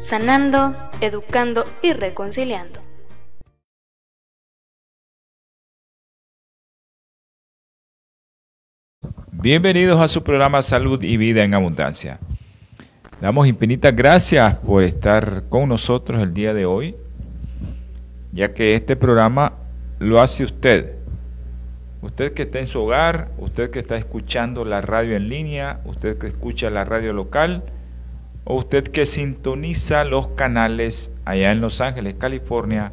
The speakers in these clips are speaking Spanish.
sanando, educando y reconciliando. Bienvenidos a su programa Salud y Vida en Abundancia. Damos infinitas gracias por estar con nosotros el día de hoy, ya que este programa lo hace usted. Usted que está en su hogar, usted que está escuchando la radio en línea, usted que escucha la radio local, o usted que sintoniza los canales allá en Los Ángeles, California,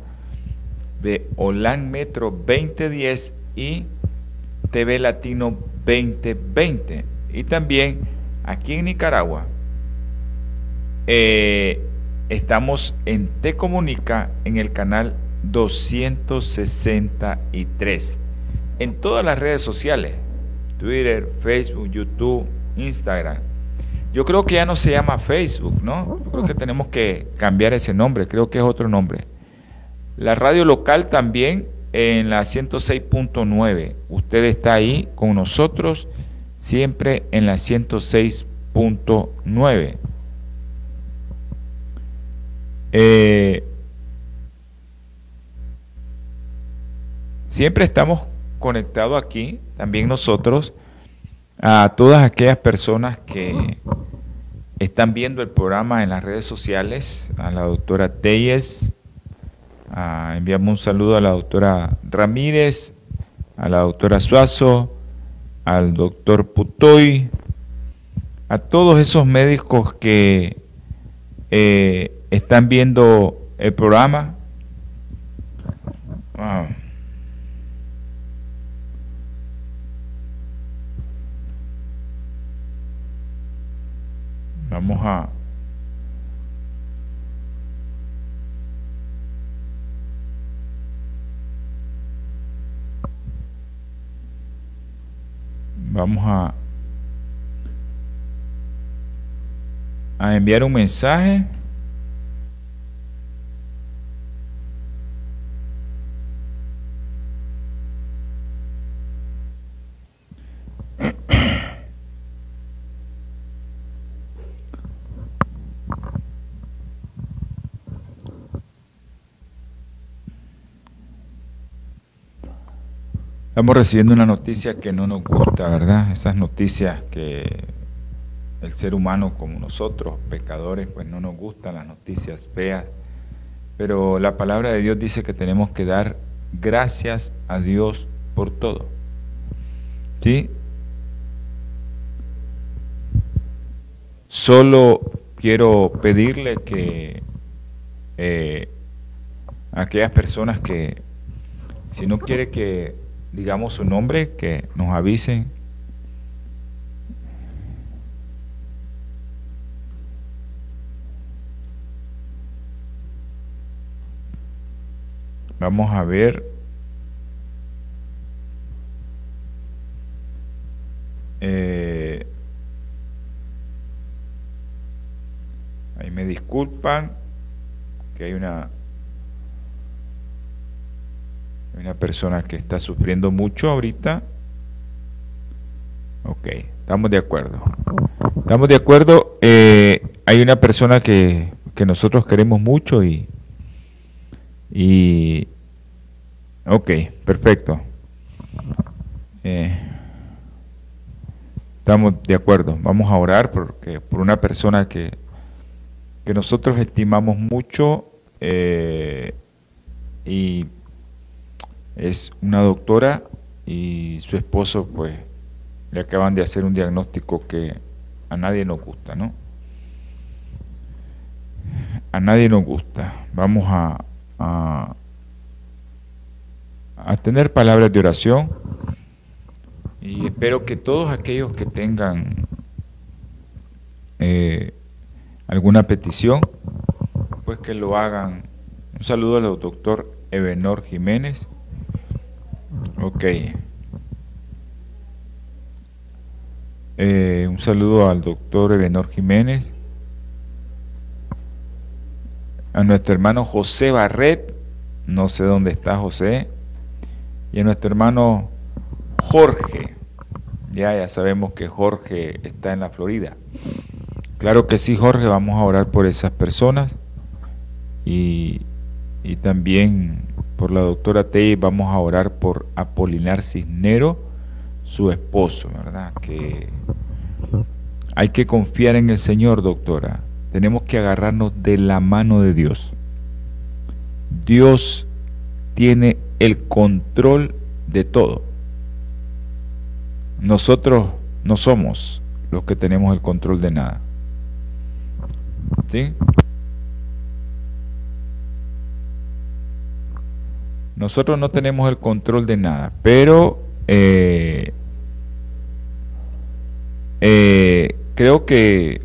de Olan Metro 2010 y TV Latino 2020. Y también aquí en Nicaragua eh, estamos en Te Comunica en el canal 263. En todas las redes sociales, Twitter, Facebook, YouTube, Instagram yo creo que ya no se llama Facebook, ¿no? Yo creo que tenemos que cambiar ese nombre, creo que es otro nombre. La radio local también en la 106.9. Usted está ahí con nosotros siempre en la 106.9. Eh, siempre estamos conectados aquí, también nosotros, a todas aquellas personas que están viendo el programa en las redes sociales, a la doctora Telles, enviamos un saludo a la doctora Ramírez, a la doctora Suazo, al doctor Putoy, a todos esos médicos que eh, están viendo el programa. Vamos a Vamos a a enviar un mensaje Estamos recibiendo una noticia que no nos gusta, ¿verdad? Esas noticias que el ser humano como nosotros, pecadores, pues no nos gustan las noticias feas. Pero la palabra de Dios dice que tenemos que dar gracias a Dios por todo. ¿Sí? Solo quiero pedirle que eh, aquellas personas que, si no quiere que digamos su nombre, que nos avisen. Vamos a ver. Eh, ahí me disculpan que hay una una persona que está sufriendo mucho ahorita. Ok, estamos de acuerdo. Estamos de acuerdo. Eh, hay una persona que, que, nosotros queremos mucho y, y... Ok, perfecto. Eh, estamos de acuerdo. Vamos a orar porque, por una persona que, que nosotros estimamos mucho eh, y es una doctora y su esposo pues le acaban de hacer un diagnóstico que a nadie nos gusta, ¿no? A nadie nos gusta. Vamos a, a, tener palabras de oración y espero que todos aquellos que tengan eh, alguna petición después que lo hagan. Un saludo al doctor Ebenor Jiménez. Ok. Eh, un saludo al doctor Ebenor Jiménez. A nuestro hermano José Barret. No sé dónde está José. Y a nuestro hermano Jorge. Ya, ya sabemos que Jorge está en la Florida. Claro que sí, Jorge, vamos a orar por esas personas y, también por la doctora Tey vamos a orar por Apolinar Cisnero, su esposo, ¿verdad? Que hay que confiar en el Señor, doctora. Tenemos que agarrarnos de la mano de Dios. Dios tiene el control de todo. Nosotros no somos los que tenemos el control de nada. ¿Sí? Nosotros no tenemos el control de nada, pero eh, eh, creo que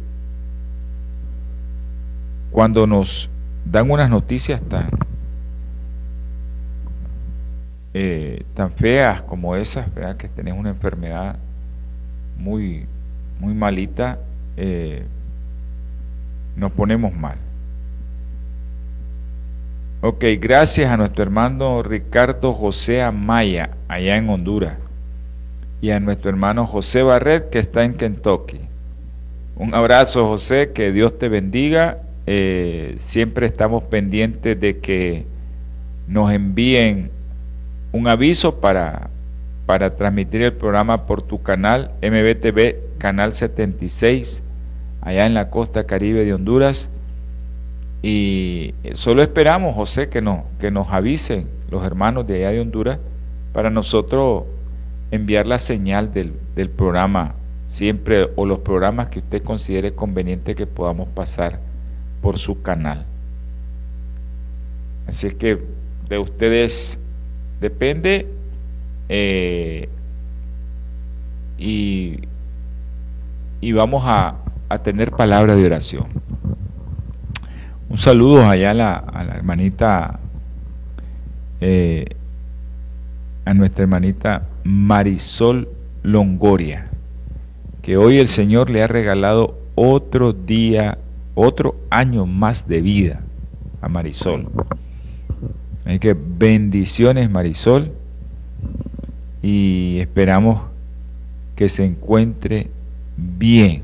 cuando nos dan unas noticias tan eh, tan feas como esas, que tenés una enfermedad muy, muy malita, eh, nos ponemos mal. Ok, gracias a nuestro hermano Ricardo José Amaya, allá en Honduras, y a nuestro hermano José Barret, que está en Kentucky. Un abrazo, José, que Dios te bendiga. Eh, siempre estamos pendientes de que nos envíen un aviso para, para transmitir el programa por tu canal MBTV, canal 76, allá en la costa caribe de Honduras. Y solo esperamos, José, que, no, que nos avisen los hermanos de allá de Honduras para nosotros enviar la señal del, del programa siempre o los programas que usted considere conveniente que podamos pasar por su canal. Así es que de ustedes Depende eh, y, vamos a, tener palabra de oración. Un saludo allá a la, hermanita, eh, a nuestra hermanita Marisol Longoria, que hoy el Señor le ha regalado otro día, otro año más de vida a Marisol. Así que bendiciones Marisol y esperamos que se encuentre bien.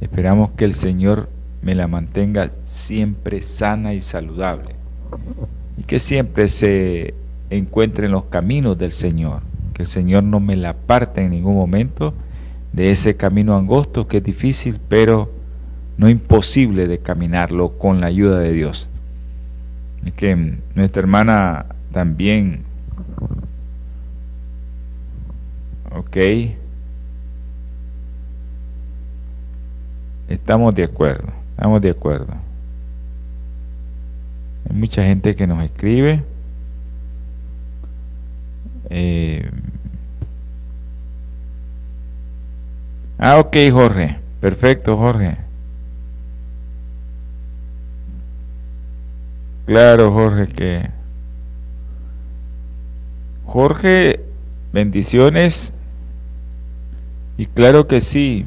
Esperamos que el Señor me la mantenga siempre sana y saludable. Y que siempre se encuentre en los caminos del Señor, que el Señor no me la parte en ningún momento de ese camino angosto que es difícil, pero no imposible de caminarlo con la ayuda de Dios. Que nuestra hermana también, ok, estamos de acuerdo, estamos de acuerdo. Hay mucha gente que nos escribe. Eh, ah, ok, Jorge. Perfecto, Jorge. Claro, Jorge, que... Jorge, bendiciones. Y claro que sí,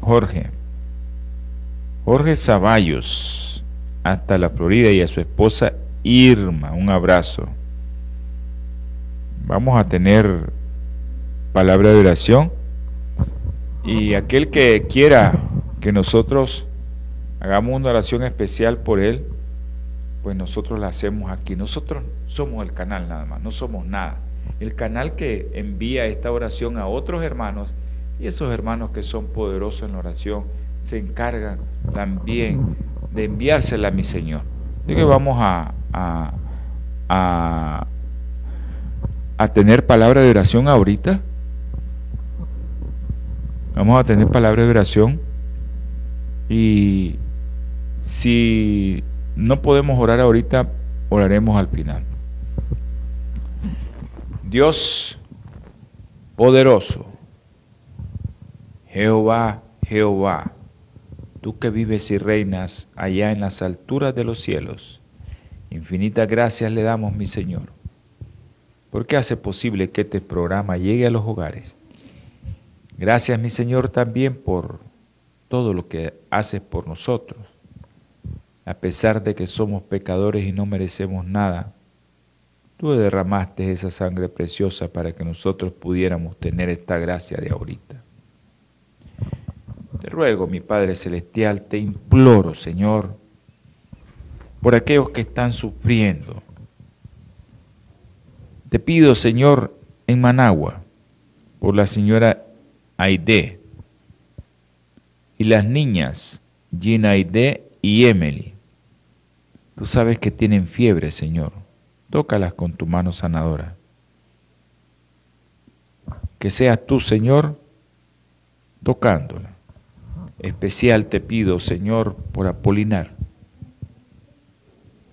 Jorge. Jorge Zaballos, hasta la Florida, y a su esposa Irma, un abrazo. Vamos a tener palabra de oración. Y aquel que quiera que nosotros hagamos una oración especial por él, pues nosotros la hacemos aquí. Nosotros somos el canal nada más, no somos nada. El canal que envía esta oración a otros hermanos y esos hermanos que son poderosos en la oración se encargan también de enviársela a mi Señor. Así que vamos a, a, a, a tener palabra de oración ahorita. Vamos a tener palabra de oración. Y si no podemos orar ahorita, oraremos al final. Dios poderoso, Jehová, Jehová, tú que vives y reinas allá en las alturas de los cielos. Infinitas gracias le damos, mi Señor, porque hace posible que este programa llegue a los hogares. Gracias, mi Señor, también por todo lo que haces por nosotros. A pesar de que somos pecadores y no merecemos nada, tú derramaste esa sangre preciosa para que nosotros pudiéramos tener esta gracia de ahorita. Te ruego, mi Padre Celestial, te imploro, Señor, por aquellos que están sufriendo. Te pido, Señor, en Managua, por la señora Aide y las niñas Gina Aide y Emily. Tú sabes que tienen fiebre, Señor. Tócalas con tu mano sanadora. Que seas tú, Señor, tocándola. Especial te pido, Señor, por Apolinar.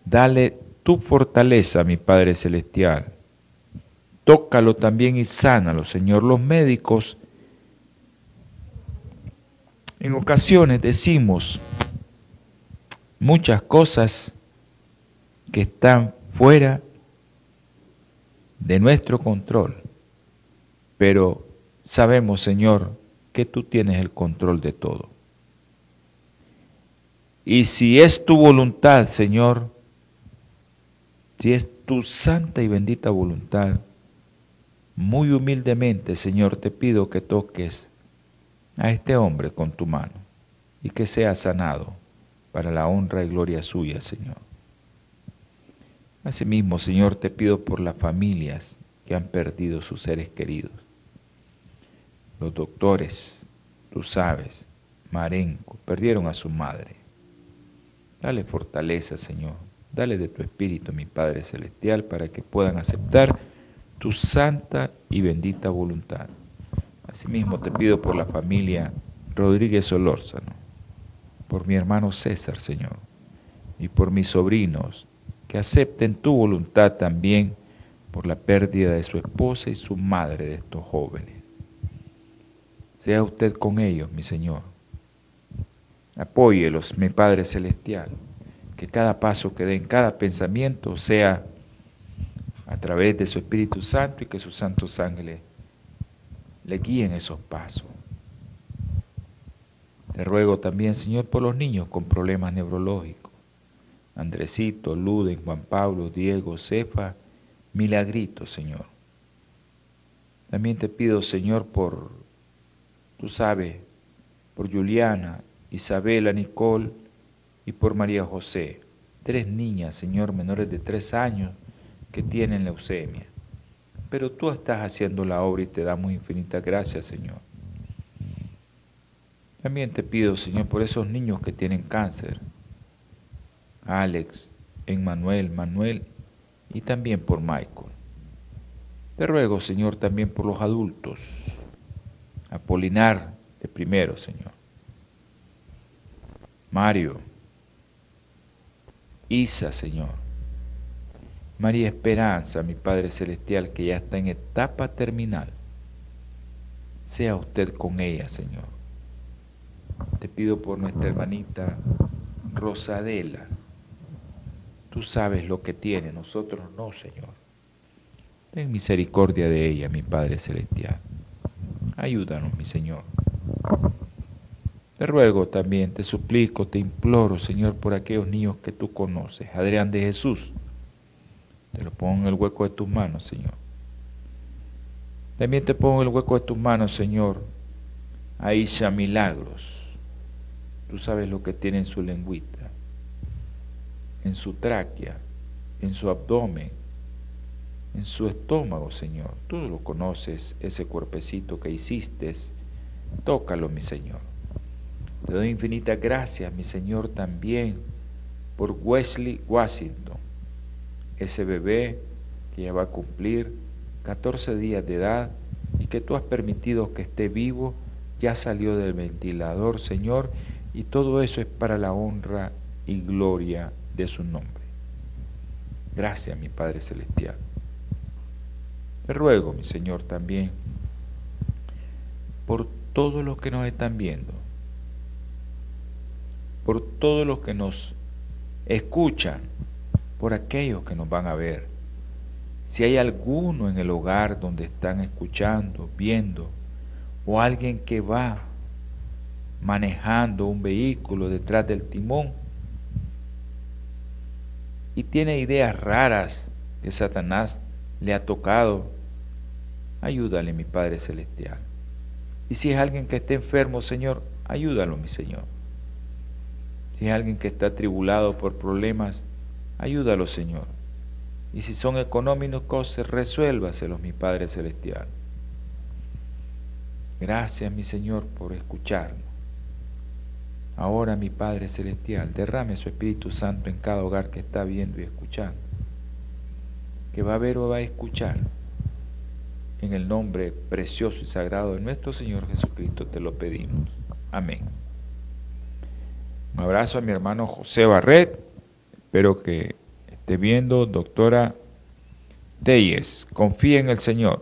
Dale tu fortaleza, mi Padre Celestial. Tócalo también y sánalo, Señor. Los médicos en ocasiones decimos muchas cosas que están fuera de nuestro control, pero sabemos, Señor, que tú tienes el control de todo. Y si es tu voluntad, Señor, si es tu santa y bendita voluntad, muy humildemente, Señor, te pido que toques a este hombre con tu mano y que sea sanado para la honra y gloria suya, Señor. Asimismo, Señor, te pido por las familias que han perdido sus seres queridos. Los doctores, tú sabes, Marenco, perdieron a su madre. Dale fortaleza, Señor. Dale de tu Espíritu, mi Padre Celestial, para que puedan aceptar tu santa y bendita voluntad. Asimismo te pido por la familia Rodríguez Solórzano, por mi hermano César, Señor, y por mis sobrinos, que acepten tu voluntad también por la pérdida de su esposa y su madre de estos jóvenes. Sea usted con ellos, mi Señor Apóyelos, mi Padre Celestial, que cada paso que den, cada pensamiento sea a través de su Espíritu Santo y que su Santo Sangre le guíen esos pasos. Te ruego también, Señor, por los niños con problemas neurológicos. Andresito, Luden, Juan Pablo, Diego, Cefa, Milagrito, Señor. También te pido, Señor, por, tú sabes, por Juliana, Isabela, Nicole y por María José, tres niñas, Señor, menores de tres años que tienen leucemia. Pero tú estás haciendo la obra y te damos infinitas gracias, Señor. También te pido, Señor, por esos niños que tienen cáncer. Alex, Emmanuel, Manuel y también por Michael. Te ruego, Señor, también por los adultos. Apolinar de primero, Señor. Mario, Isa, Señor. María Esperanza, mi Padre Celestial, que ya está en etapa terminal. Sea usted con ella, Señor. Te pido por nuestra hermanita Rosadela. Tú sabes lo que tiene, nosotros no, Señor. Ten misericordia de ella, mi Padre Celestial. Ayúdanos, mi Señor. Te ruego también, te suplico, te imploro, Señor, por aquellos niños que tú conoces. Adrián de Jesús, te lo pongo en el hueco de tus manos, Señor. También te pongo en el hueco de tus manos, Señor, Aisha Milagros. Tú sabes lo que tiene en su lengüita, en su tráquea, en su abdomen, en su estómago, Señor. Tú lo conoces, ese cuerpecito que hiciste. Tócalo, mi Señor. Te doy infinitas gracias, mi Señor, también por Wesley Washington, ese bebé que ya va a cumplir 14 días de edad y que tú has permitido que esté vivo, ya salió del ventilador, Señor, y todo eso es para la honra y gloria de su nombre. Gracias, mi Padre Celestial. Te ruego, mi Señor, también por todos los que nos están viendo, por todos los que nos escuchan, por aquellos que nos van a ver. Si hay alguno en el hogar donde están escuchando, viendo, o alguien que va manejando un vehículo detrás del timón y tiene ideas raras que Satanás le ha tocado, ayúdale, mi Padre Celestial. Y si es alguien que esté enfermo, Señor, ayúdalo, mi Señor. Si es alguien que está tribulado por problemas, ayúdalo, Señor. Y si son económicos, resuélvaselos, mi Padre Celestial. Gracias, mi Señor, por escucharnos. Ahora, mi Padre Celestial, derrame su Espíritu Santo en cada hogar que está viendo y escuchando. Que va a ver o va a escuchar. En el nombre precioso y sagrado de nuestro Señor Jesucristo te lo pedimos. Amén. Un abrazo a mi hermano José Barret. Espero que esté viendo, doctora Teyes. Confía en el Señor.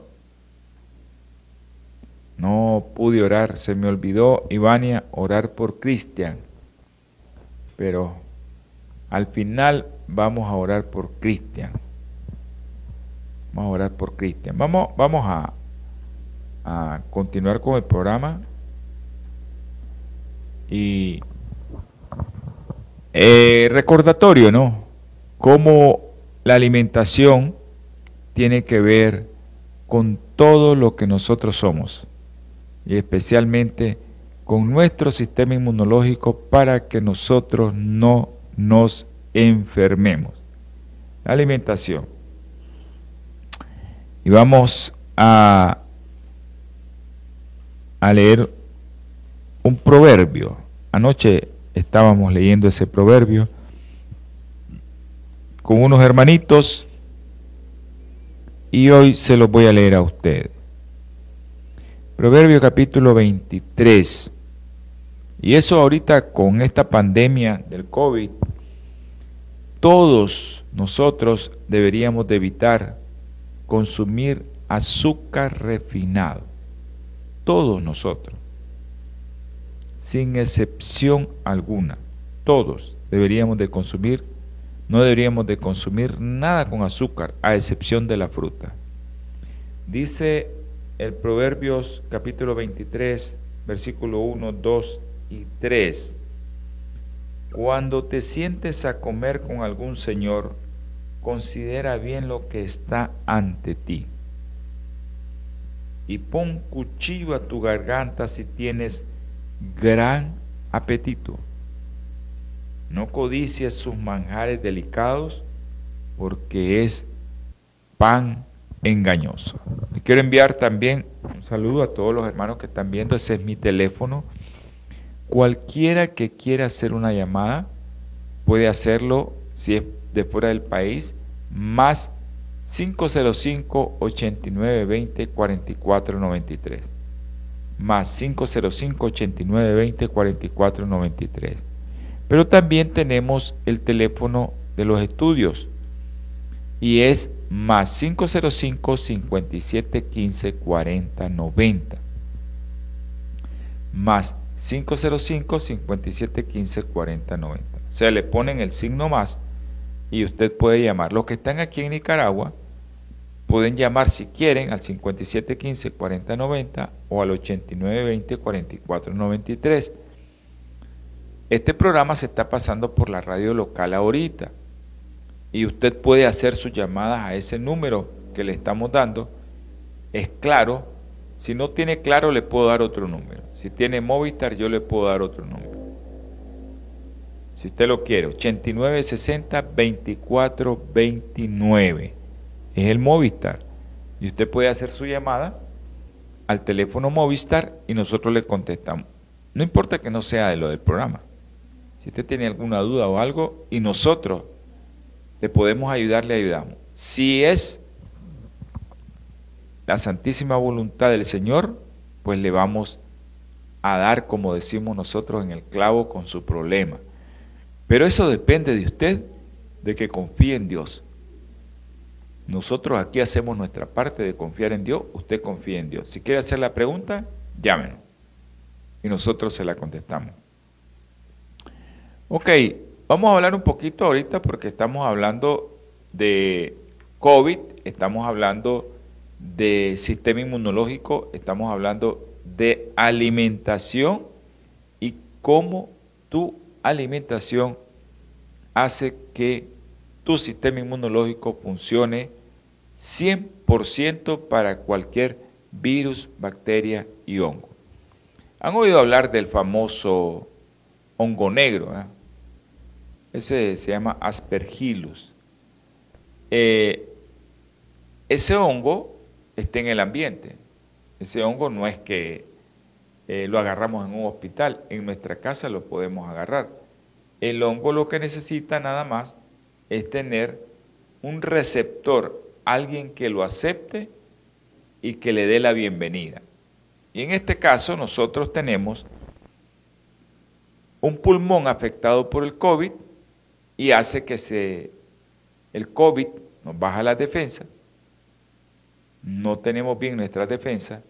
No pude orar, se me olvidó, Ivania, orar por Cristian. Pero al final vamos a orar por Cristian. Vamos a orar por Cristian. Vamos, vamos a continuar con el programa. Y eh, recordatorio, ¿no? Cómo la alimentación tiene que ver con todo lo que nosotros somos y especialmente con nuestro sistema inmunológico para que nosotros no nos enfermemos. La alimentación. Y vamos a, a leer un proverbio. Anoche estábamos leyendo ese proverbio con unos hermanitos y hoy se los voy a leer a ustedes. Proverbio capítulo 23. Y eso ahorita con esta pandemia del COVID, todos nosotros deberíamos de evitar consumir azúcar refinado. Todos nosotros. Sin excepción alguna. Todos deberíamos de consumir, no deberíamos de consumir nada con azúcar, a excepción de la fruta. Dice el Proverbios capítulo 23, versículo 1, 2 y 3. Cuando te sientes a comer con algún Señor, considera bien lo que está ante ti. Y pon cuchillo a tu garganta si tienes gran apetito. No codicies sus manjares delicados, porque es pan engañoso. quiero enviar también un saludo a todos los hermanos que están viendo. Ese es mi teléfono. Cualquiera que quiera hacer una llamada puede hacerlo si es de fuera del país, más 505 8920 4493 más 505 8920 4493 pero también tenemos el teléfono de los estudios y es más 505 57 15 40 90 más 505 57 15 40 90 o sea le ponen el signo más y usted puede llamar los que están aquí en Nicaragua pueden llamar si quieren al 57 15 40 90 o al 89 20 44 93 este programa se está pasando por la radio local ahorita y usted puede hacer sus llamadas a ese número que le estamos dando. Es claro, si no tiene claro le puedo dar otro número. Si tiene Movistar yo le puedo dar otro número. Si usted lo quiere, 8960 2429. Es el Movistar. Y usted puede hacer su llamada al teléfono Movistar y nosotros le contestamos. No importa que no sea de lo del programa. Si usted tiene alguna duda o algo y nosotros le podemos ayudar, le ayudamos. Si es la santísima voluntad del Señor, pues le vamos a dar, como decimos nosotros, en el clavo con su problema. Pero eso depende de usted, de que confíe en Dios. Nosotros aquí hacemos nuestra parte de confiar en Dios, usted confía en Dios. Si quiere hacer la pregunta, llámenos y nosotros se la contestamos. Ok, vamos a hablar un poquito ahorita porque estamos hablando de COVID, estamos hablando de sistema inmunológico, estamos hablando de alimentación y cómo tu alimentación hace que tu sistema inmunológico funcione 100% para cualquier virus, bacteria y hongo. ¿Han oído hablar del famoso hongo negro? ¿eh? Ese se llama aspergillus. Eh, ese hongo está en el ambiente. Ese hongo no es que eh, lo agarramos en un hospital, en nuestra casa lo podemos agarrar. El hongo lo que necesita nada más es tener un receptor, alguien que lo acepte y que le dé la bienvenida. Y en este caso nosotros tenemos un pulmón afectado por el COVID y hace que se, el COVID nos baja la defensa, no tenemos bien nuestra defensa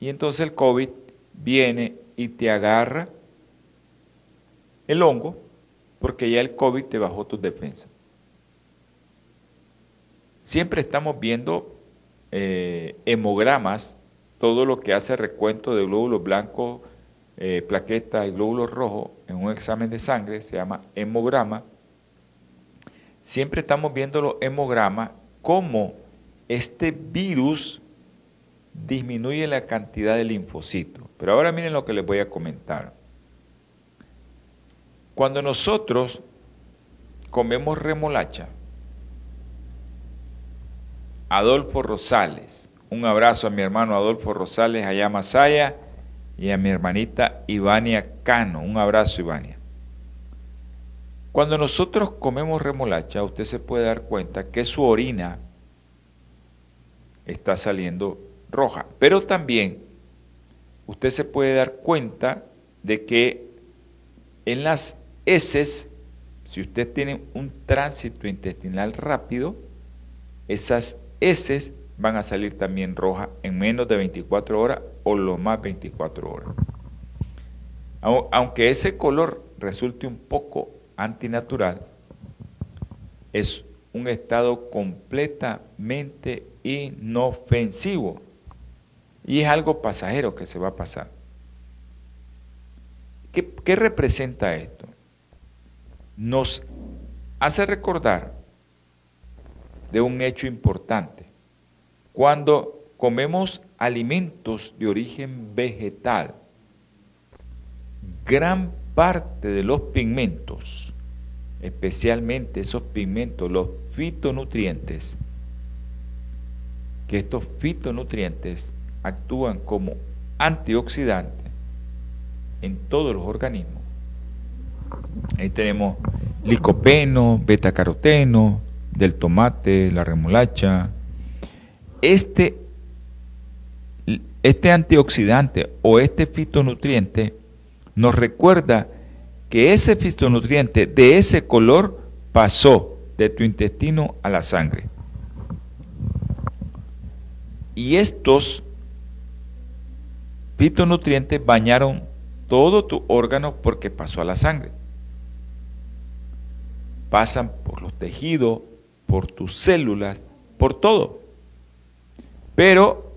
y entonces el COVID viene y te agarra el hongo porque ya el COVID te bajó tus defensas. Siempre estamos viendo eh, hemogramas, todo lo que hace recuento de glóbulos blancos, eh, plaquetas y glóbulos rojos en un examen de sangre, se llama hemograma. Siempre estamos viendo los hemogramas, cómo este virus disminuye la cantidad de linfocitos. Pero ahora miren lo que les voy a comentar. Cuando nosotros comemos remolacha, Adolfo Rosales, un abrazo a mi hermano Adolfo Rosales allá Masaya y a mi hermanita Ivania Cano, un abrazo Ivania. Cuando nosotros comemos remolacha, usted se puede dar cuenta que su orina está saliendo roja, pero también usted se puede dar cuenta de que en las heces, si usted tiene un tránsito intestinal rápido, esas heces van a salir también rojas en menos de 24 horas o lo más 24 horas. Aunque ese color resulte un poco antinatural, es un estado completamente inofensivo y es algo pasajero que se va a pasar. ¿Qué, representa esto? Nos hace recordar de un hecho importante. Cuando comemos alimentos de origen vegetal, gran parte de los pigmentos, especialmente esos pigmentos, los fitonutrientes, que estos fitonutrientes actúan como antioxidantes en todos los organismos. Ahí tenemos licopeno, betacaroteno, del tomate, la remolacha. Este, este antioxidante o este fitonutriente nos recuerda que ese fitonutriente de ese color pasó de tu intestino a la sangre. Y estos fitonutrientes bañaron todo tu órgano porque pasó a la sangre. Pasan por los tejidos, por tus células, por todo. Pero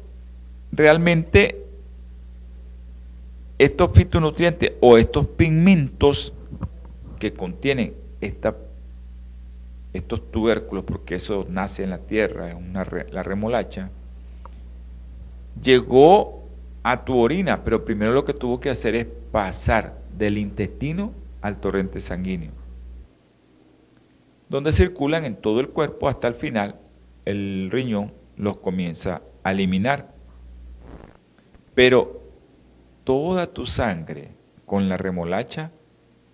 realmente estos fitonutrientes o estos pigmentos que contienen estos tubérculos, porque eso nace en la tierra, es una, la remolacha, llegó a tu orina, pero primero lo que tuvo que hacer es pasar del intestino al torrente sanguíneo donde circulan en todo el cuerpo hasta el final el riñón los comienza a eliminar. Pero toda tu sangre con la remolacha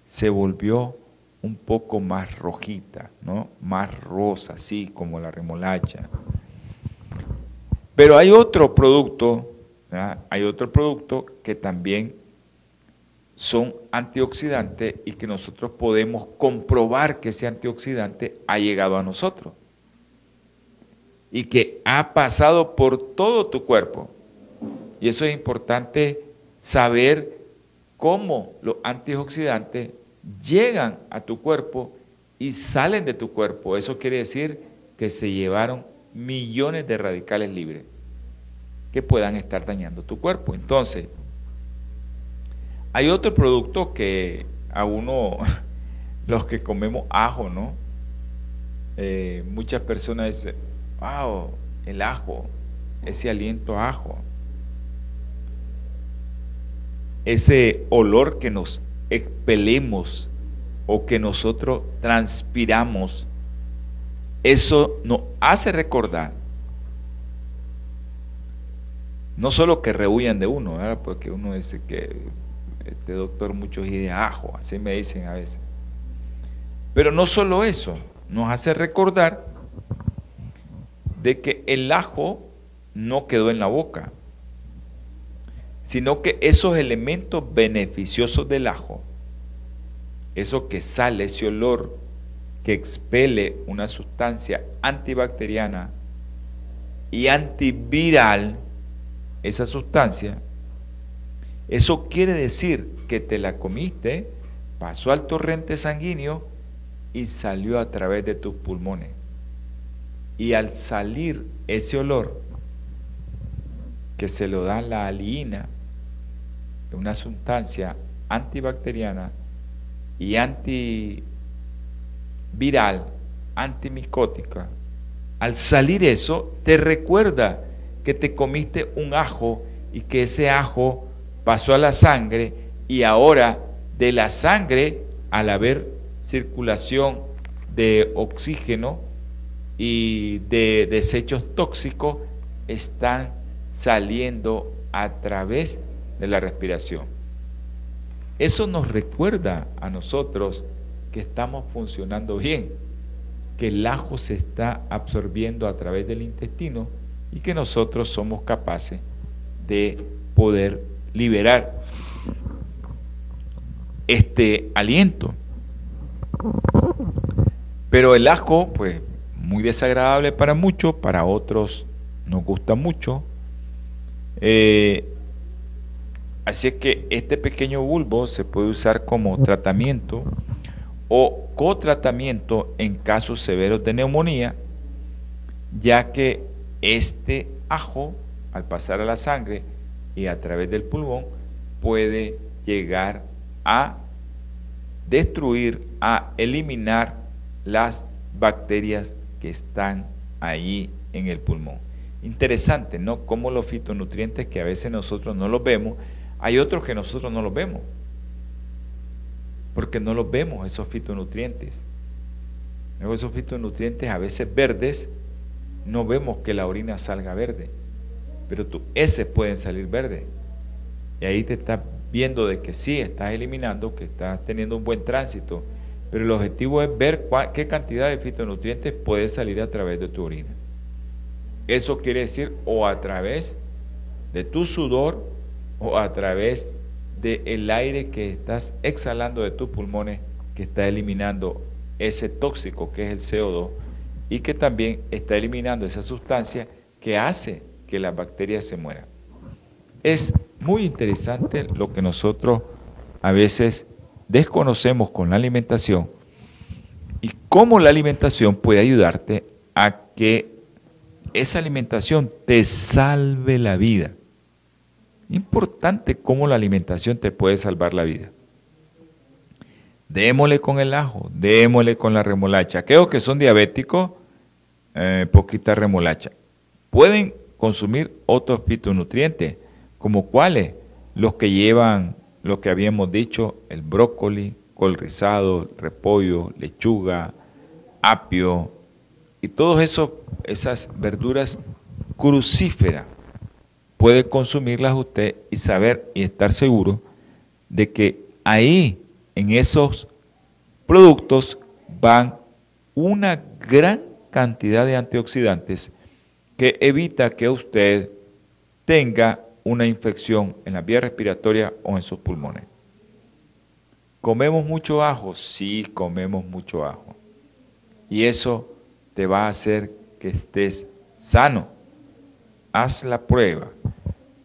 se volvió un poco más rojita, ¿no? Más rosa, así como la remolacha. Pero hay otro producto, hay otro producto que también son antioxidantes y que nosotros podemos comprobar que ese antioxidante ha llegado a nosotros y que ha pasado por todo tu cuerpo. Y eso es importante saber cómo los antioxidantes llegan a tu cuerpo y salen de tu cuerpo. Eso quiere decir que se llevaron millones de radicales libres que puedan estar dañando tu cuerpo. Entonces, hay otro producto que a uno, los que comemos ajo, ¿no? Eh, muchas personas dicen, wow, el ajo, ese aliento ajo, ese olor que nos expelemos o que nosotros transpiramos, eso nos hace recordar no solo que rehuyan de uno, porque uno dice que este doctor mucho de ajo, así me dicen a veces. Pero no solo eso, nos hace recordar de que el ajo no quedó en la boca, sino que esos elementos beneficiosos del ajo, eso que sale, ese olor que expele una sustancia antibacteriana y antiviral, esa sustancia, eso quiere decir que te la comiste, pasó al torrente sanguíneo y salió a través de tus pulmones. Y al salir ese olor, que se lo da la aliina, una sustancia antibacteriana y antiviral, antimicótica, al salir eso, te recuerda que te comiste un ajo y que ese ajo pasó a la sangre y ahora de la sangre, al haber circulación de oxígeno y de desechos tóxicos, están saliendo a través de la respiración. Eso nos recuerda a nosotros que estamos funcionando bien, que el ajo se está absorbiendo a través del intestino y que nosotros somos capaces de poder liberar este aliento. Pero el ajo, pues, muy desagradable para muchos, para otros nos gusta mucho. Eh, así es que este pequeño bulbo se puede usar como tratamiento o cotratamiento en casos severos de neumonía, ya que este ajo, al pasar a la sangre y a través del pulmón, puede llegar a destruir, a eliminar las bacterias que están allí en el pulmón. Interesante, ¿no? Como los fitonutrientes que a veces nosotros no los vemos, hay otros que nosotros no los vemos, porque no los vemos esos fitonutrientes. Esos fitonutrientes a veces verdes no vemos que la orina salga verde, pero tus heces pueden salir verdes. Y ahí te estás viendo de que sí, estás eliminando, que estás teniendo un buen tránsito, pero el objetivo es ver qué cantidad de fitonutrientes puede salir a través de tu orina. Eso quiere decir o a través de tu sudor o a través del aire que estás exhalando de tus pulmones que está eliminando ese tóxico que es el CO2 y que también está eliminando esa sustancia que hace que las bacterias se mueran. Es muy interesante lo que nosotros a veces desconocemos con la alimentación y cómo la alimentación puede ayudarte a que esa alimentación te salve la vida. Importante cómo la alimentación te puede salvar la vida. Démosle con el ajo, démosle con la remolacha. Aquellos que son diabéticos, eh, poquita remolacha. Pueden consumir otros fitonutrientes, como cuáles, los que llevan lo que habíamos dicho, el brócoli, col rizado, repollo, lechuga, apio y todas esas verduras crucíferas. Puede consumirlas usted y saber y estar seguro de que ahí, en esos productos, van una gran cantidad de antioxidantes que evita que usted tenga una infección en la vía respiratoria o en sus pulmones. ¿Comemos mucho ajo? Sí, comemos mucho ajo. Y eso te va a hacer que estés sano. Haz la prueba.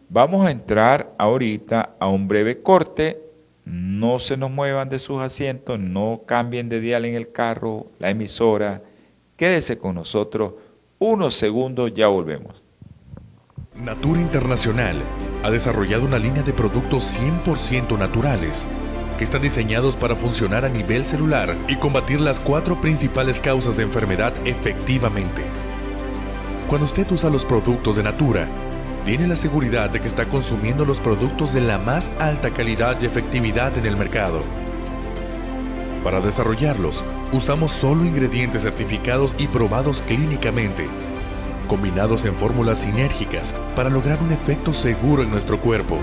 Vamos a entrar ahorita a un breve corte. no se nos muevan de sus asientos, no cambien de dial en el carro, la emisora. Quédese con nosotros unos segundos, ya volvemos. Natura Internacional ha desarrollado una línea de productos 100% naturales que están diseñados para funcionar a nivel celular y combatir las cuatro principales causas de enfermedad efectivamente. Cuando usted usa los productos de Natura, tiene la seguridad de que está consumiendo los productos de la más alta calidad y efectividad en el mercado. Para desarrollarlos, usamos solo ingredientes certificados y probados clínicamente, combinados en fórmulas sinérgicas para lograr un efecto seguro en nuestro cuerpo.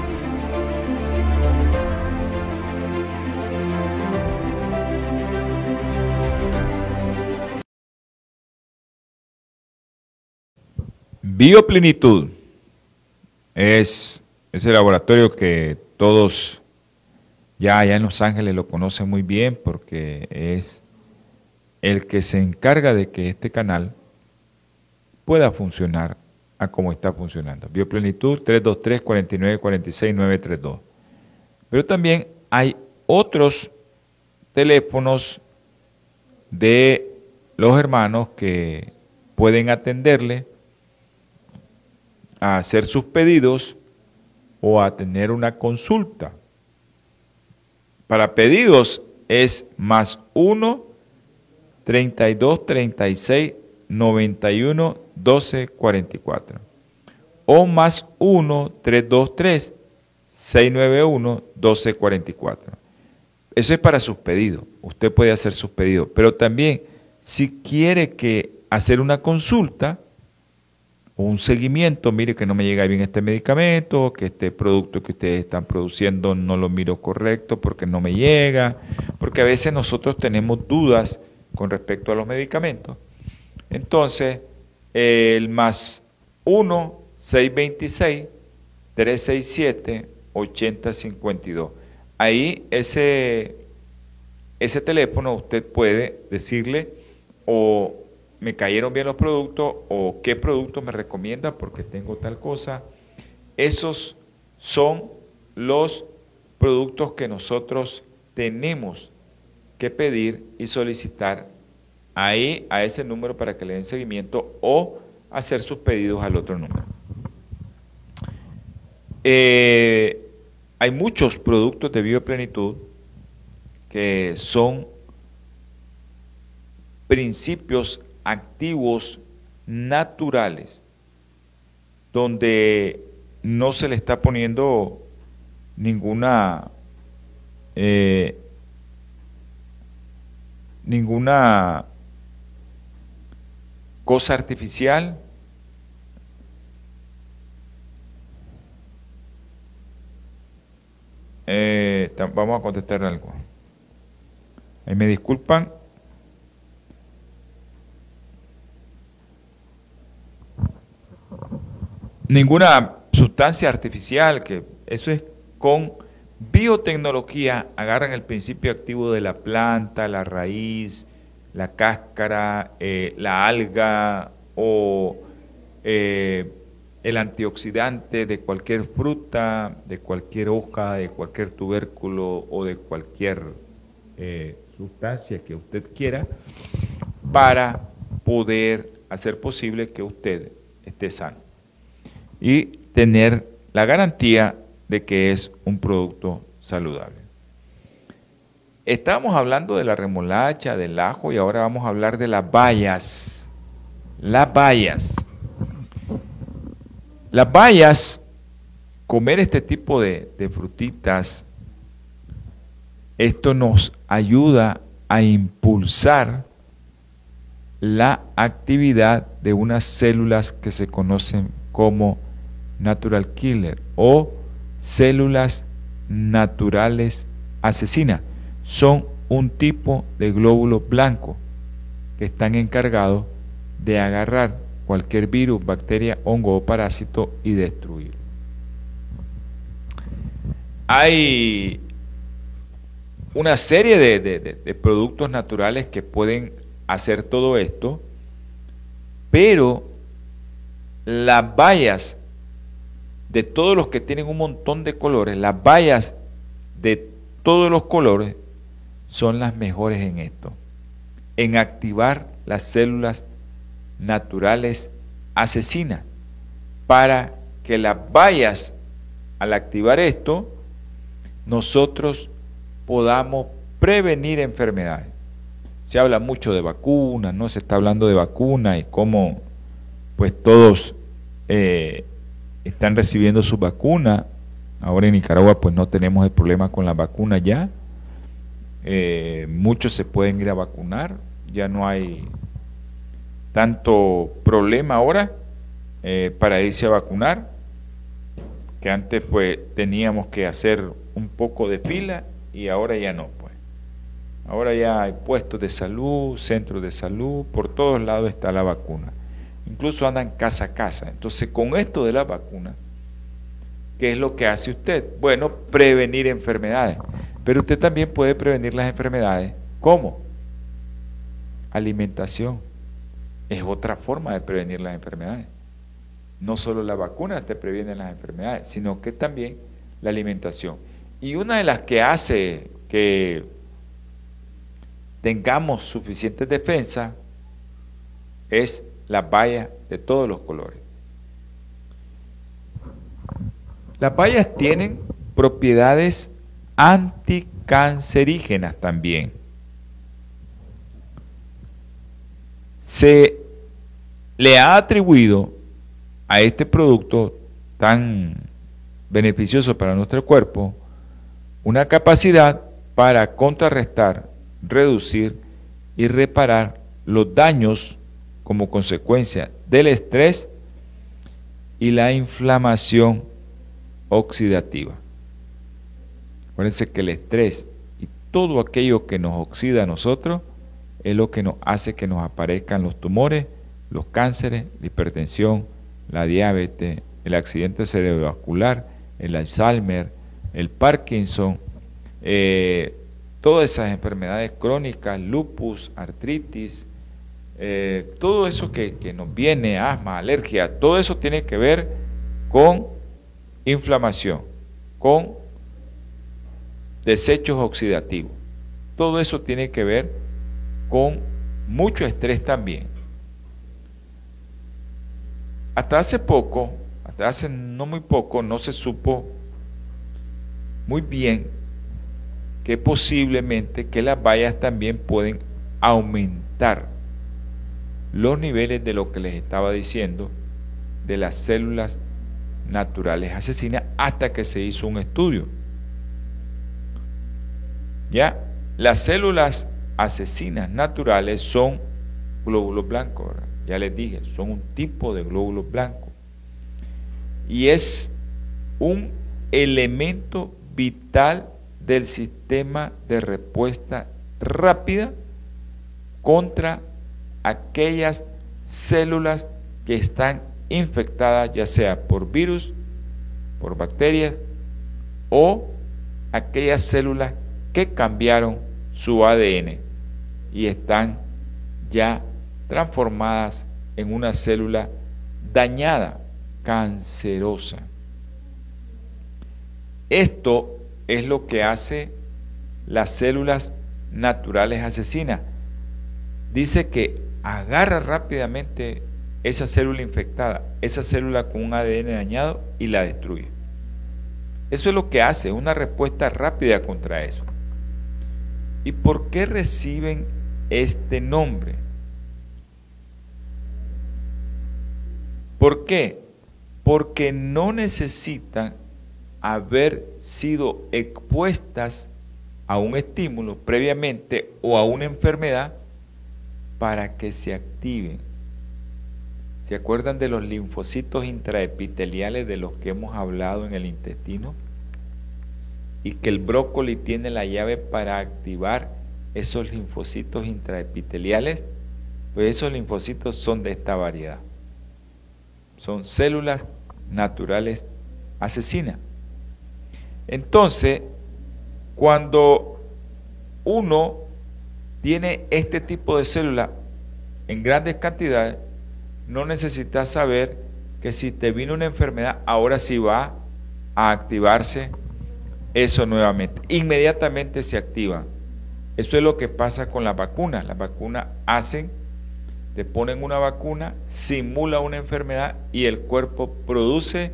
Bioplenitud es ese laboratorio que todos ya allá en Los Ángeles lo conocen muy bien porque es el que se encarga de que este canal pueda funcionar a como está funcionando. Bioplenitud 323 49 46 932. Pero también hay otros teléfonos de los hermanos que pueden atenderle a hacer sus pedidos o a tener una consulta. Para pedidos es más 1 32 36 91 12 44 o más 1 323 691 12 44. Eso es para sus pedidos. Usted puede hacer sus pedidos, pero también si quiere que hacer una consulta, un seguimiento, mire que no me llega bien este medicamento, que este producto que ustedes están produciendo no lo miro correcto porque no me llega, porque a veces nosotros tenemos dudas con respecto a los medicamentos. Entonces, el más 1, 626, 367, 8052. Ahí ese, ese teléfono usted puede decirle o me cayeron bien los productos o qué producto me recomienda porque tengo tal cosa. Esos son los productos que nosotros tenemos pedir y solicitar ahí a ese número para que le den seguimiento o hacer sus pedidos al otro número. Eh, hay muchos productos de bioplenitud que son principios activos naturales, donde no se le está poniendo ninguna eh, ninguna cosa artificial. Eh, vamos a contestar algo. Ahí me disculpan, ninguna sustancia artificial, que eso es con biotecnología, agarran el principio activo de la planta, la raíz, la cáscara, eh, la alga o eh, el antioxidante de cualquier fruta, de cualquier hoja, de cualquier tubérculo o de cualquier eh, sustancia que usted quiera, para poder hacer posible que usted esté sano y tener la garantía de que es un producto saludable. Estamos hablando de la remolacha, del ajo y ahora vamos a hablar de las bayas. Las bayas. Las bayas, comer este tipo de, de frutitas, esto nos ayuda a impulsar la actividad de unas células que se conocen como natural killer o células naturales asesinas. Son un tipo de glóbulo blanco que están encargados de agarrar cualquier virus, bacteria, hongo o parásito y destruirlo. Hay una serie de, de, productos naturales que pueden hacer todo esto, pero las bayas de todos los que tienen un montón de colores, las bayas de todos los colores son las mejores en esto, en activar las células naturales asesinas para que las vallas, al activar esto, nosotros podamos prevenir enfermedades. Se habla mucho de vacunas, no se está hablando de vacunas y cómo pues todos eh, están recibiendo su vacuna. Ahora en Nicaragua pues no tenemos el problema con la vacuna ya. Eh, muchos se pueden ir a vacunar, ya no hay tanto problema ahora eh, para irse a vacunar, que antes pues teníamos que hacer un poco de fila y ahora ya no pues. Ahora ya hay puestos de salud, centros de salud, por todos lados está la vacuna. Incluso andan casa a casa. Entonces con esto de la vacuna, ¿qué es lo que hace usted? Bueno, prevenir enfermedades. Pero usted también puede prevenir las enfermedades. ¿Cómo? Alimentación. Es otra forma de prevenir las enfermedades. No solo la vacuna te previene las enfermedades, sino que también la alimentación. Y una de las que hace que tengamos suficiente defensa es la valla de todos los colores. Las vallas tienen propiedades anticancerígenas también. Se le ha atribuido a este producto tan beneficioso para nuestro cuerpo una capacidad para contrarrestar, reducir y reparar los daños como consecuencia del estrés y la inflamación oxidativa. Acuérdense que el estrés y todo aquello que nos oxida a nosotros es lo que nos hace que nos aparezcan los tumores, los cánceres, la hipertensión, la diabetes, el accidente cerebrovascular, el Alzheimer, el Parkinson, eh, todas esas enfermedades crónicas, lupus, artritis, eh, todo eso que, nos viene, asma, alergia, todo eso tiene que ver con inflamación, con desechos oxidativos. Todo eso tiene que ver con mucho estrés también. Hasta hace poco, hasta hace no muy poco, no se supo muy bien que posiblemente que las vallas también pueden aumentar los niveles de lo que les estaba diciendo de las células naturales asesinas hasta que se hizo un estudio. Ya, las células asesinas naturales son glóbulos blancos, ya les dije, son un tipo de glóbulos blancos. Y es un elemento vital del sistema de respuesta rápida contra aquellas células que están infectadas ya sea por virus, por bacterias o aquellas células que cambiaron su ADN y están ya transformadas en una célula dañada, cancerosa. Esto es lo que hace las células naturales asesinas. Dice que agarra rápidamente esa célula infectada, esa célula con un ADN dañado y la destruye. Eso es lo que hace, una respuesta rápida contra eso. ¿Y por qué reciben este nombre? ¿Por qué? Porque no necesitan haber sido expuestas a un estímulo previamente o a una enfermedad para que se activen. ¿Se acuerdan de los linfocitos intraepiteliales de los que hemos hablado en el intestino? y que el brócoli tiene la llave para activar esos linfocitos intraepiteliales, pues esos linfocitos son de esta variedad. Son células naturales asesinas. Entonces, cuando uno tiene este tipo de célula en grandes cantidades, no necesitas saber que si te vino una enfermedad, ahora sí va a activarse eso nuevamente. Inmediatamente se activa. Eso es lo que pasa con las vacunas. Las vacunas hacen, te ponen una vacuna, simula una enfermedad y el cuerpo produce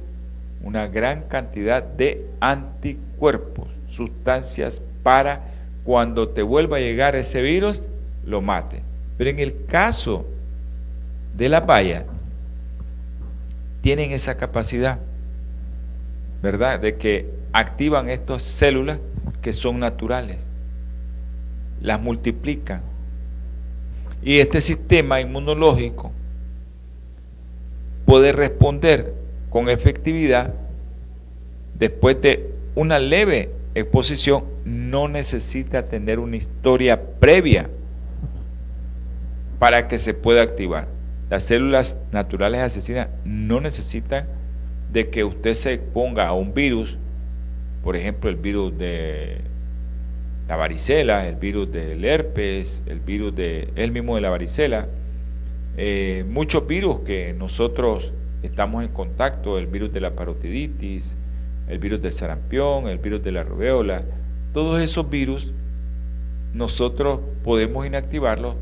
una gran cantidad de anticuerpos, sustancias para cuando te vuelva a llegar ese virus, lo mate. Pero en el caso de la valla, tienen esa capacidad, ¿verdad? De que activan estas células que son naturales, las multiplican. Y este sistema inmunológico puede responder con efectividad después de una leve exposición, no necesita tener una historia previa para que se pueda activar. Las células naturales asesinas no necesitan de que usted se exponga a un virus, por ejemplo el virus de la varicela, el virus del herpes, el virus de el mismo de la varicela, eh, muchos virus que nosotros estamos en contacto, el virus de la parotiditis, el virus del sarampión, el virus de la rubeola, todos esos virus nosotros podemos inactivarlos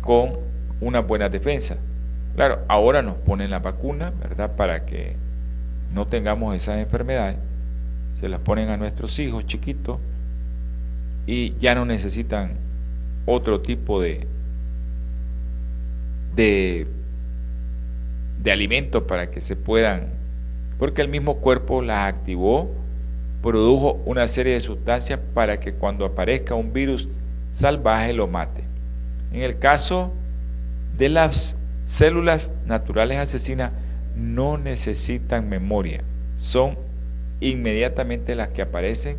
con una buena defensa. Claro, ahora nos ponen la vacuna, ¿verdad? Para que no tengamos esas enfermedades. Se las ponen a nuestros hijos chiquitos y ya no necesitan otro tipo de, de, de alimentos para que se puedan, porque el mismo cuerpo las activó, produjo una serie de sustancias para que cuando aparezca un virus salvaje lo mate. En el caso de las células naturales asesinas no necesitan memoria, son inmediatamente las que aparecen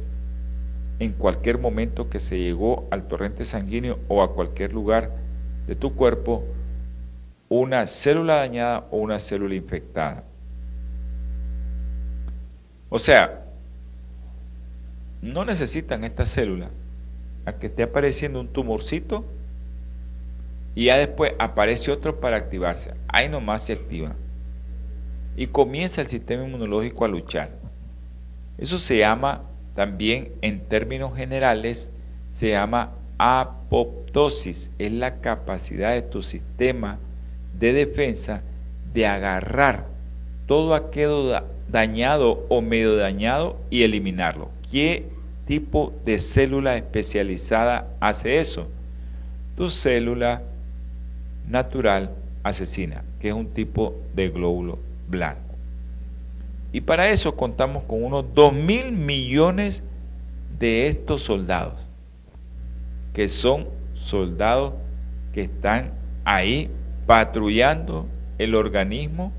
en cualquier momento que se llegó al torrente sanguíneo o a cualquier lugar de tu cuerpo una célula dañada o una célula infectada. O sea, no necesitan esta célula a que esté apareciendo un tumorcito y ya después aparece otro para activarse. Ahí nomás se activa. Y comienza el sistema inmunológico a luchar. Eso se llama también en términos generales, se llama apoptosis. Es la capacidad de tu sistema de defensa de agarrar todo aquello dañado o medio dañado y eliminarlo. ¿Qué tipo de célula especializada hace eso? Tu célula natural asesina, que es un tipo de glóbulo blanco. Y para eso contamos con unos 2 mil millones de estos soldados, que son soldados que están ahí patrullando el organismo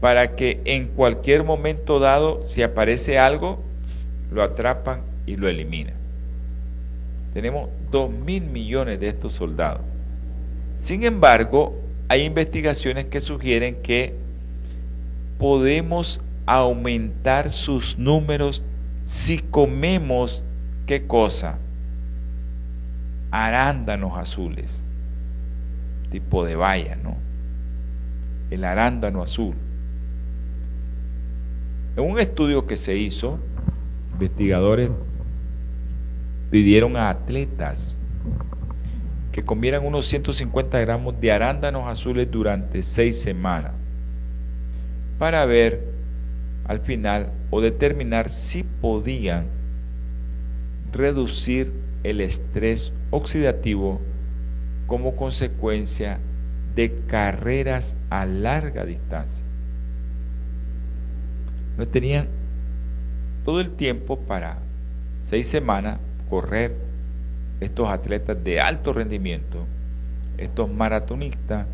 para que en cualquier momento dado, si aparece algo, lo atrapan y lo eliminan. Tenemos 2 mil millones de estos soldados. Sin embargo, hay investigaciones que sugieren que podemos aumentar sus números si comemos, ¿qué cosa? Arándanos azules, tipo de valla, ¿no? El arándano azul. En un estudio que se hizo, investigadores pidieron a atletas que comieran unos 150 gramos de arándanos azules durante seis semanas para ver al final o determinar si podían reducir el estrés oxidativo como consecuencia de carreras a larga distancia. No tenían todo el tiempo para seis semanas correr estos atletas de alto rendimiento, estos maratonistas,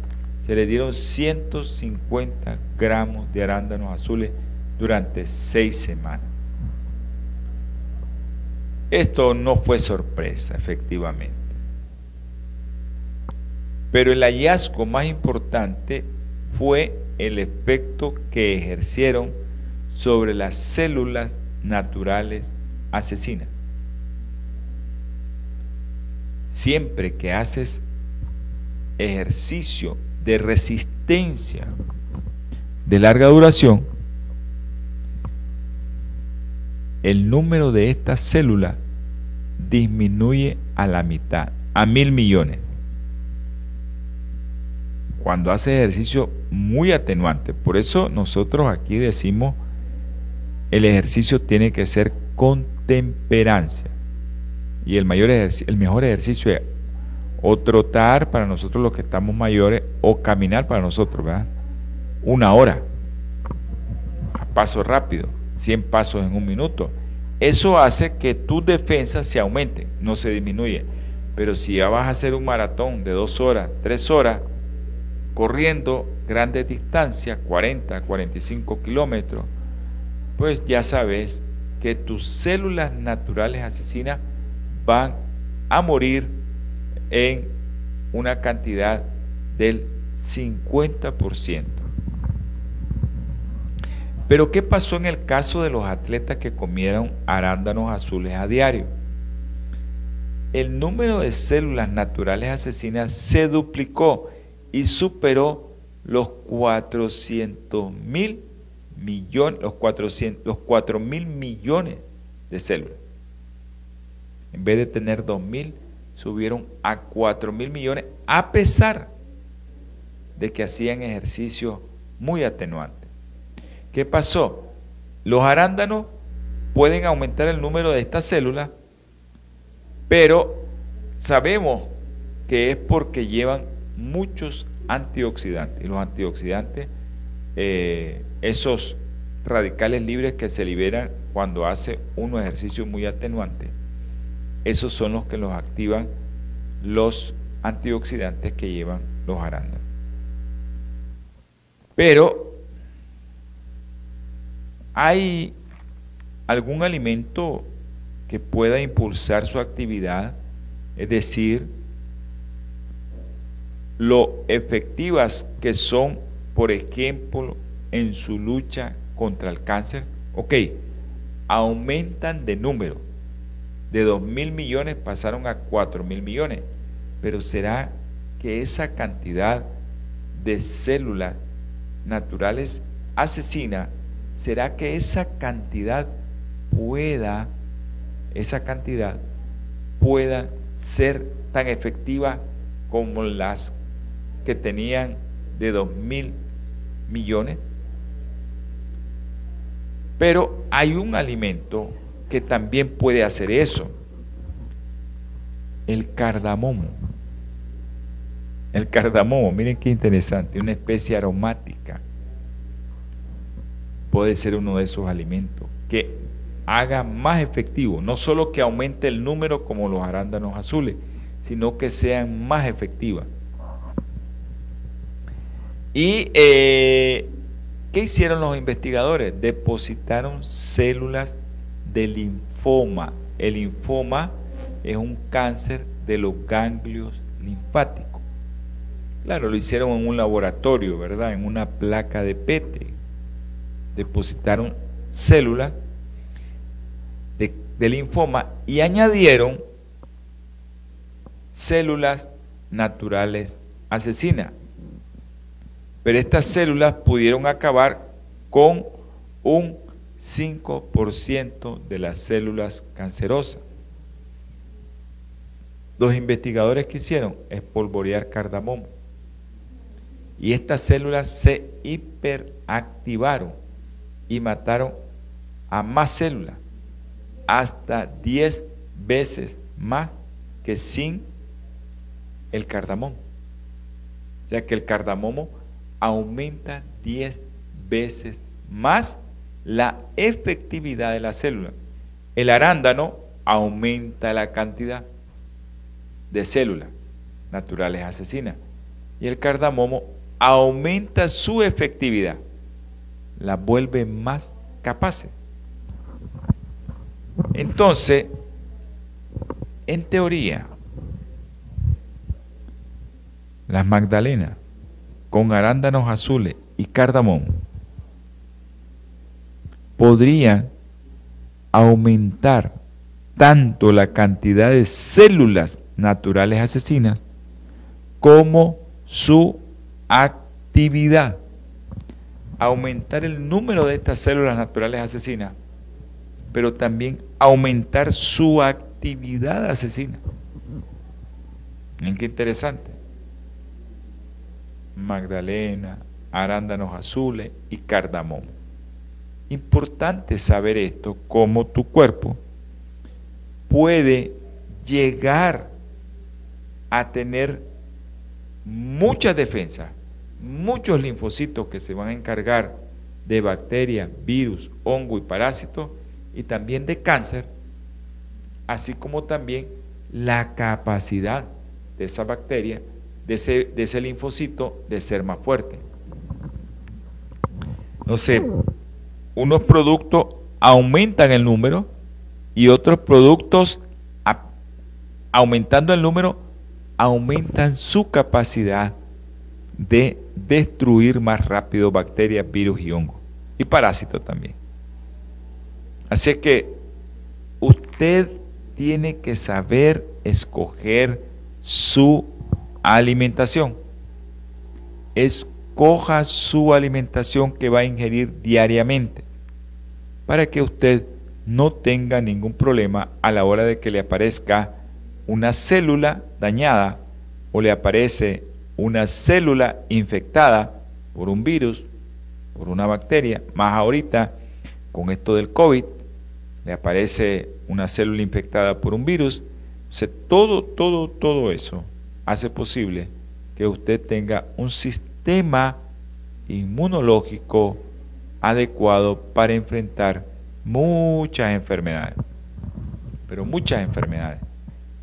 se le dieron 150 gramos de arándanos azules durante seis semanas. Esto no fue sorpresa, efectivamente. Pero el hallazgo más importante fue el efecto que ejercieron sobre las células naturales asesinas siempre que haces ejercicio de resistencia de larga duración, el número de estas células disminuye a la mitad, a mil millones. Cuando hace ejercicio muy atenuante. Por eso nosotros aquí decimos, el ejercicio tiene que ser con temperancia. Y el, mayor el mejor ejercicio es o trotar para nosotros los que estamos mayores o caminar para nosotros, ¿verdad? Una hora, a paso rápido, 100 pasos en un minuto. Eso hace que tu defensa se aumente, no se disminuye. Pero si ya vas a hacer un maratón de dos horas, tres horas, corriendo grandes distancias, 40, 45 kilómetros, pues ya sabes que tus células naturales asesinas van a morir en una cantidad del 50%. Pero ¿qué pasó en el caso de los atletas que comieron arándanos azules a diario? El número de células naturales asesinas se duplicó y superó los 400 mil millones, los 400, los 4 mil millones de células. En vez de tener 2 mil, subieron a 4 mil millones a pesar de que hacían ejercicio muy atenuante. ¿Qué pasó? Los arándanos pueden aumentar el número de estas células, pero sabemos que es porque llevan muchos antioxidantes. Y los antioxidantes, eh, esos radicales libres que se liberan cuando hace un ejercicio muy atenuante, esos son los que los activan los antioxidantes que llevan los arándanos. Pero hay algún alimento que pueda impulsar su actividad, es decir, lo efectivas que son, por ejemplo, en su lucha contra el cáncer. Ok, aumentan de número de 2 mil millones pasaron a 4 mil millones. Pero ¿será que esa cantidad de células naturales asesina, será que esa cantidad pueda, esa cantidad pueda ser tan efectiva como las que tenían de 2 mil millones? Pero hay un alimento que también puede hacer eso. El cardamomo. El cardamomo, miren qué interesante, una especie aromática. Puede ser uno de esos alimentos que haga más efectivo, no solo que aumente el número como los arándanos azules, sino que sean más efectivas. ¿Y eh, qué hicieron los investigadores? Depositaron células de linfoma. El linfoma es un cáncer de los ganglios linfáticos. Claro, lo hicieron en un laboratorio, ¿verdad? En una placa de PET. Depositaron células de, de linfoma y añadieron células naturales asesinas. Pero estas células pudieron acabar con un 5% de las células cancerosas. Los investigadores que hicieron espolvorear cardamomo y estas células se hiperactivaron y mataron a más células, hasta 10 veces más que sin el cardamomo. Ya que el cardamomo aumenta 10 veces más la efectividad de la célula. El arándano aumenta la cantidad de células naturales asesinas y el cardamomo aumenta su efectividad, la vuelve más capaces. Entonces, en teoría, las magdalenas con arándanos azules y cardamomo podrían aumentar tanto la cantidad de células naturales asesinas como su actividad. Aumentar el número de estas células naturales asesinas pero también aumentar su actividad asesina. Miren qué interesante. Magdalena, arándanos azules y cardamomo. Importante saber esto, cómo tu cuerpo puede llegar a tener mucha defensa, muchos linfocitos que se van a encargar de bacterias, virus, hongo y parásitos, y también de cáncer, así como también la capacidad de esa bacteria, de ese, de ese linfocito, de ser más fuerte. No sé, unos productos aumentan el número y otros productos, aumentando el número, aumentan su capacidad de destruir más rápido bacterias, virus y hongos. Y parásitos también. Así es que usted tiene que saber escoger su alimentación. Escoja su alimentación que va a ingerir diariamente para que usted no tenga ningún problema a la hora de que le aparezca una célula dañada o le aparece una célula infectada por un virus, por una bacteria, más ahorita con esto del COVID, le aparece una célula infectada por un virus, todo, todo, todo eso hace posible que usted tenga un sistema inmunológico adecuado para enfrentar muchas enfermedades, pero muchas enfermedades,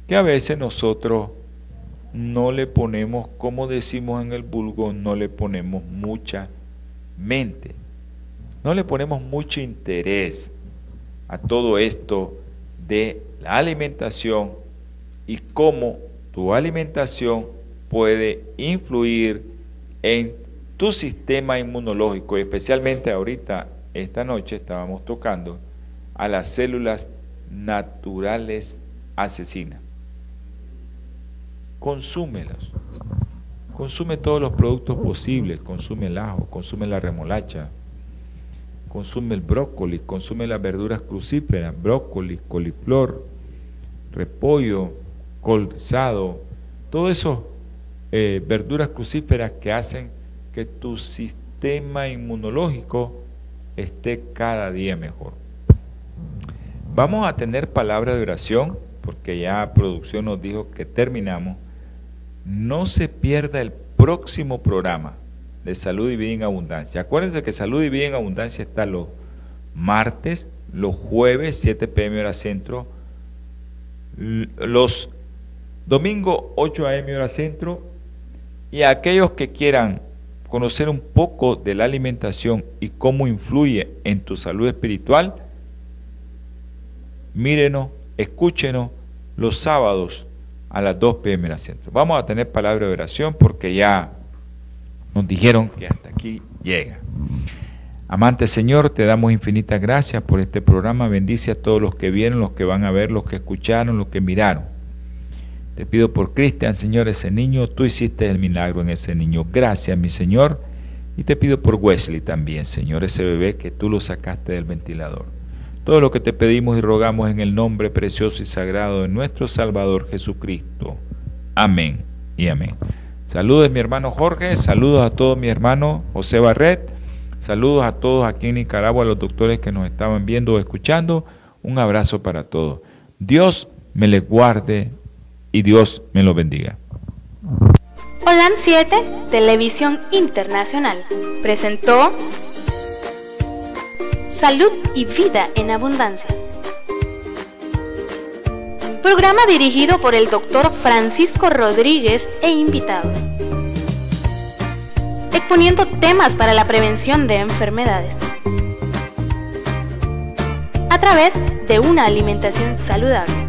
que a veces nosotros no le ponemos, como decimos en el vulgo, no le ponemos mucha mente, no le ponemos mucho interés a todo esto de la alimentación y cómo tu alimentación puede influir en tu sistema inmunológico, especialmente ahorita, esta noche estábamos tocando a las células naturales asesinas. Consúmelos. Consume todos los productos posibles, consume el ajo, consume la remolacha, consume el brócoli, consume las verduras crucíferas, brócoli, coliflor, repollo, colzado, todo eso eh, verduras crucíferas que hacen que tu sistema inmunológico esté cada día mejor. Vamos a tener palabra de oración, porque ya producción nos dijo que terminamos no se pierda el próximo programa de Salud y Vida en Abundancia. Acuérdense que Salud y Vida en Abundancia está los martes, los jueves, 7 pm hora centro, los domingos, 8 am hora centro, y aquellos que quieran conocer un poco de la alimentación y cómo influye en tu salud espiritual, mírenos, escúchenos los sábados a las 2 pm la centro. Vamos a tener palabra de oración porque ya nos dijeron que hasta aquí llega. Amante Señor, te damos infinitas gracias por este programa. Bendice a todos los que vieron, los que van a ver, los que escucharon, los que miraron. Te pido por Cristian, Señor, ese niño. Tú hiciste el milagro en ese niño. Gracias, mi Señor. Y te pido por Wesley también, Señor, ese bebé que tú lo sacaste del ventilador. Todo lo que te pedimos y rogamos en el nombre precioso y sagrado de nuestro Salvador Jesucristo. Amén y amén. Saludos mi hermano Jorge, saludos a todos mi hermano José Barret, saludos a todos aquí en Nicaragua, a los doctores que nos estaban viendo o escuchando. Un abrazo para todos. Dios me les guarde y Dios me lo bendiga. Holan 7, Televisión Internacional, presentó Salud y Vida en Abundancia. Programa dirigido por el doctor Francisco Rodríguez e invitados. Exponiendo temas para la prevención de enfermedades. A través de una alimentación saludable.